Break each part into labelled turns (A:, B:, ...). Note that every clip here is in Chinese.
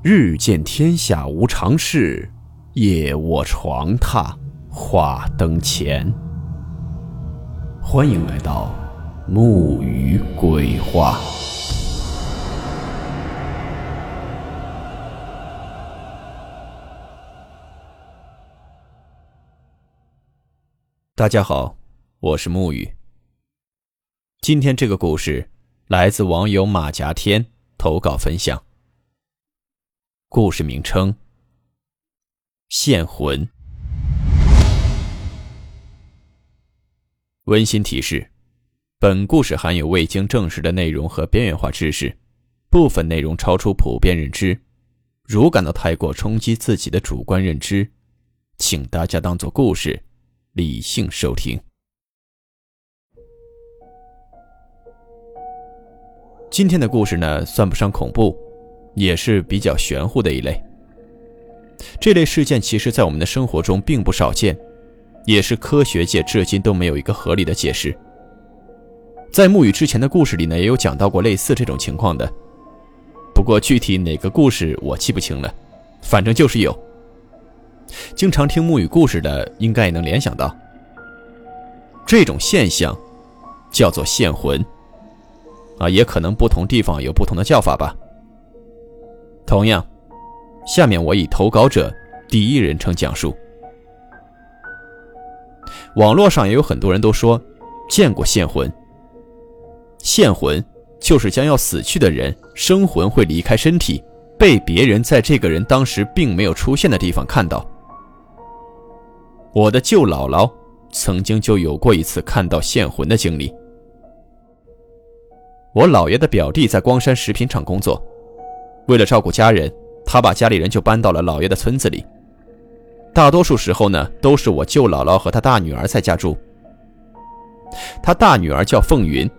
A: 日见天下无常事，夜卧床榻话灯前。欢迎来到木鱼鬼话。大家好，我是木鱼。今天这个故事来自网友马甲天投稿分享。故事名称：现魂。温馨提示：本故事含有未经证实的内容和边缘化知识，部分内容超出普遍认知。如感到太过冲击自己的主观认知，请大家当做故事，理性收听。今天的故事呢，算不上恐怖。也是比较玄乎的一类。这类事件其实，在我们的生活中并不少见，也是科学界至今都没有一个合理的解释。在沐雨之前的故事里呢，也有讲到过类似这种情况的，不过具体哪个故事我记不清了，反正就是有。经常听沐雨故事的，应该也能联想到，这种现象叫做现魂，啊，也可能不同地方有不同的叫法吧。同样，下面我以投稿者第一人称讲述。网络上也有很多人都说见过现魂。现魂就是将要死去的人生魂会离开身体，被别人在这个人当时并没有出现的地方看到。我的舅姥姥曾经就有过一次看到现魂的经历。我姥爷的表弟在光山食品厂工作。为了照顾家人，他把家里人就搬到了姥爷的村子里。大多数时候呢，都是我舅姥姥和他大女儿在家住。他大女儿叫凤云，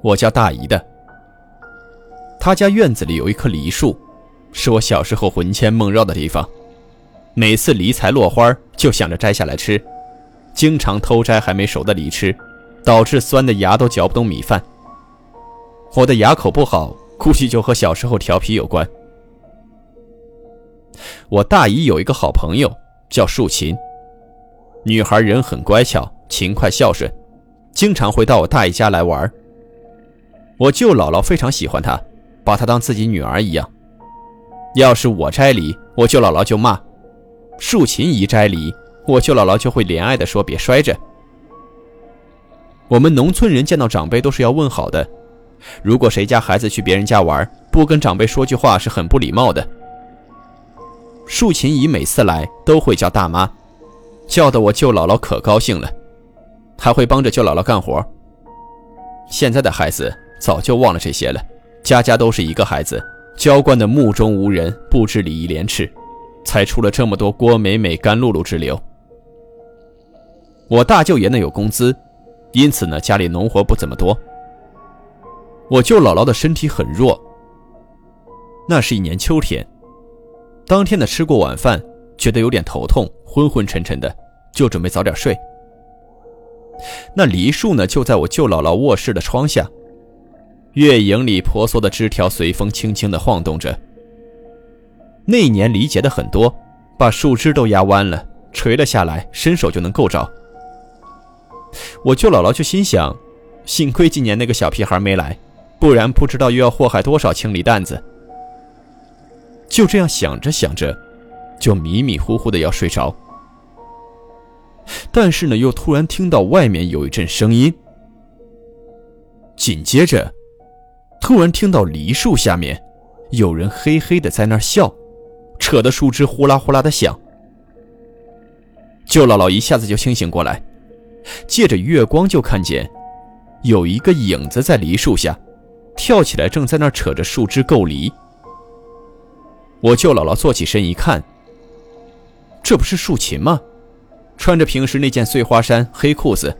A: 我叫大姨的。他家院子里有一棵梨树，是我小时候魂牵梦绕的地方。每次梨才落花，就想着摘下来吃，经常偷摘还没熟的梨吃，导致酸的牙都嚼不动米饭。我的牙口不好。估计就和小时候调皮有关。我大姨有一个好朋友叫树琴，女孩人很乖巧、勤快、孝顺，经常会到我大姨家来玩。我舅姥姥非常喜欢她，把她当自己女儿一样。要是我摘梨，我舅姥姥就骂；树琴一摘梨，我舅姥姥就会怜爱的说：“别摔着。”我们农村人见到长辈都是要问好的。如果谁家孩子去别人家玩，不跟长辈说句话是很不礼貌的。树琴姨每次来都会叫大妈，叫得我舅姥姥可高兴了，还会帮着舅姥姥干活。现在的孩子早就忘了这些了，家家都是一个孩子，娇惯的目中无人，不知礼义廉耻，才出了这么多郭美美、甘露露之流。我大舅爷呢有工资，因此呢家里农活不怎么多。我舅姥姥的身体很弱。那是一年秋天，当天的吃过晚饭，觉得有点头痛，昏昏沉沉的，就准备早点睡。那梨树呢，就在我舅姥姥卧室的窗下，月影里婆娑的枝条随风轻轻的晃动着。那一年梨结的很多，把树枝都压弯了，垂了下来，伸手就能够着。我舅姥姥就心想，幸亏今年那个小屁孩没来。不然不知道又要祸害多少青梨蛋子。就这样想着想着，就迷迷糊糊的要睡着。但是呢，又突然听到外面有一阵声音。紧接着，突然听到梨树下面有人嘿嘿的在那儿笑，扯的树枝呼啦呼啦的响。舅姥姥一下子就清醒过来，借着月光就看见有一个影子在梨树下。跳起来，正在那扯着树枝够梨。我舅姥姥坐起身一看，这不是竖琴吗？穿着平时那件碎花衫、黑裤子。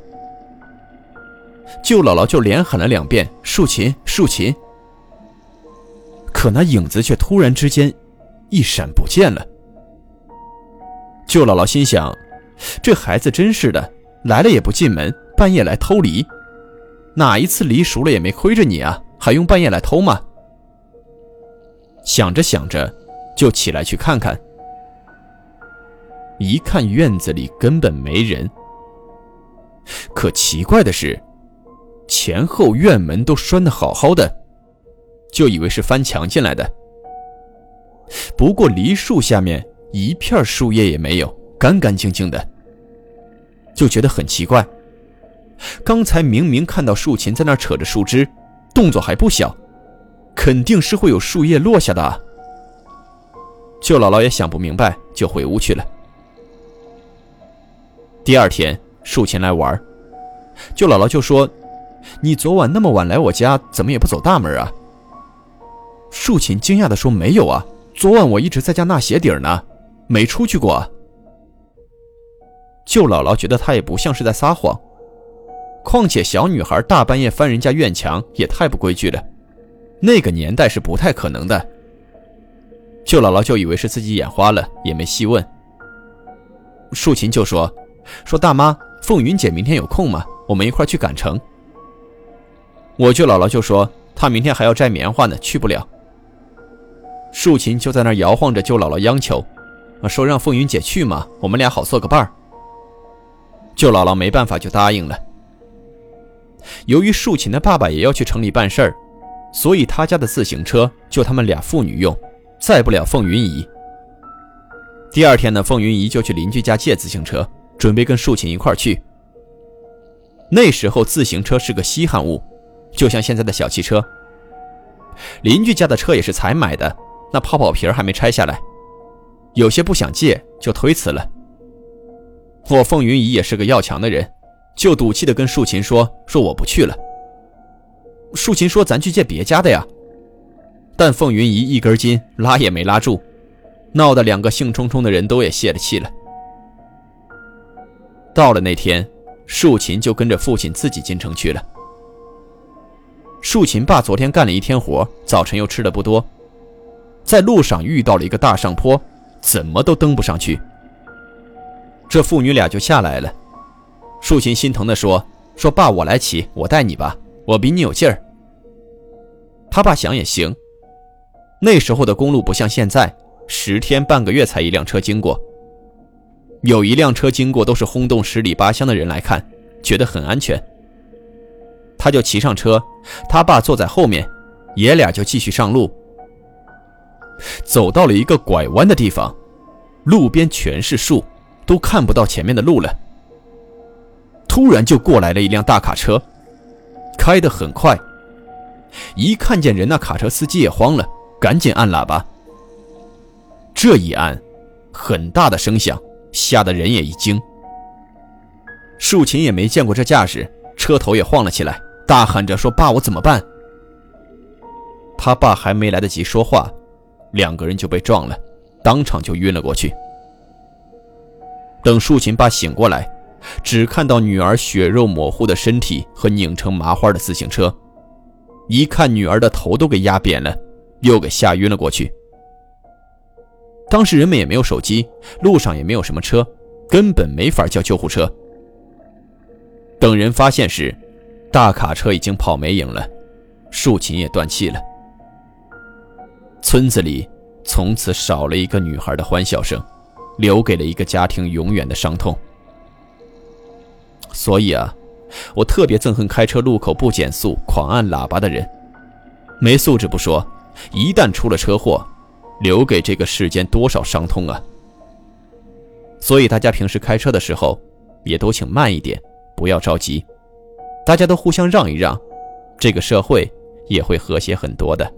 A: 舅姥姥就连喊了两遍“竖琴，竖琴”，可那影子却突然之间一闪不见了。舅姥姥心想：这孩子真是的，来了也不进门，半夜来偷梨，哪一次梨熟了也没亏着你啊？还用半夜来偷吗？想着想着，就起来去看看。一看院子里根本没人，可奇怪的是，前后院门都拴得好好的，就以为是翻墙进来的。不过梨树下面一片树叶也没有，干干净净的，就觉得很奇怪。刚才明明看到树琴在那扯着树枝，动作还不小，肯定是会有树叶落下的。舅姥姥也想不明白，就回屋去了。第二天，树琴来玩，舅姥姥就说：“你昨晚那么晚来我家，怎么也不走大门啊？”树琴惊讶地说：“没有啊，昨晚我一直在家纳鞋底呢，没出去过。”舅姥姥觉得他也不像是在撒谎。况且小女孩大半夜翻人家院墙也太不规矩了，那个年代是不太可能的。舅姥姥就以为是自己眼花了，也没细问。竖琴就说：“说大妈，凤云姐明天有空吗？我们一块去赶城。”我舅姥姥就说：“她明天还要摘棉花呢，去不了。”竖琴就在那摇晃着舅姥姥央求：“说让凤云姐去嘛，我们俩好做个伴儿。”舅姥姥没办法，就答应了。由于竖琴的爸爸也要去城里办事儿，所以他家的自行车就他们俩父女用，载不了凤云姨。第二天呢，凤云姨就去邻居家借自行车，准备跟竖琴一块儿去。那时候自行车是个稀罕物，就像现在的小汽车。邻居家的车也是才买的，那泡泡皮还没拆下来，有些不想借，就推辞了。我凤云姨也是个要强的人。就赌气的跟树琴说：“说我不去了。”树琴说：“咱去借别家的呀。”但凤云姨一根筋，拉也没拉住，闹得两个兴冲冲的人都也泄了气了。到了那天，竖琴就跟着父亲自己进城去了。竖琴爸昨天干了一天活，早晨又吃的不多，在路上遇到了一个大上坡，怎么都登不上去。这父女俩就下来了。竖琴心疼地说：“说爸，我来骑，我带你吧，我比你有劲儿。”他爸想也行。那时候的公路不像现在，十天半个月才一辆车经过。有一辆车经过，都是轰动十里八乡的人来看，觉得很安全。他就骑上车，他爸坐在后面，爷俩就继续上路。走到了一个拐弯的地方，路边全是树，都看不到前面的路了。突然就过来了一辆大卡车，开得很快。一看见人，那卡车司机也慌了，赶紧按喇叭。这一按，很大的声响，吓得人也一惊。竖琴也没见过这架势，车头也晃了起来，大喊着说：“爸，我怎么办？”他爸还没来得及说话，两个人就被撞了，当场就晕了过去。等竖琴爸醒过来。只看到女儿血肉模糊的身体和拧成麻花的自行车，一看女儿的头都给压扁了，又给吓晕了过去。当时人们也没有手机，路上也没有什么车，根本没法叫救护车。等人发现时，大卡车已经跑没影了，竖琴也断气了。村子里从此少了一个女孩的欢笑声，留给了一个家庭永远的伤痛。所以啊，我特别憎恨开车路口不减速、狂按喇叭的人，没素质不说，一旦出了车祸，留给这个世间多少伤痛啊！所以大家平时开车的时候，也都请慢一点，不要着急，大家都互相让一让，这个社会也会和谐很多的。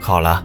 B: 好了。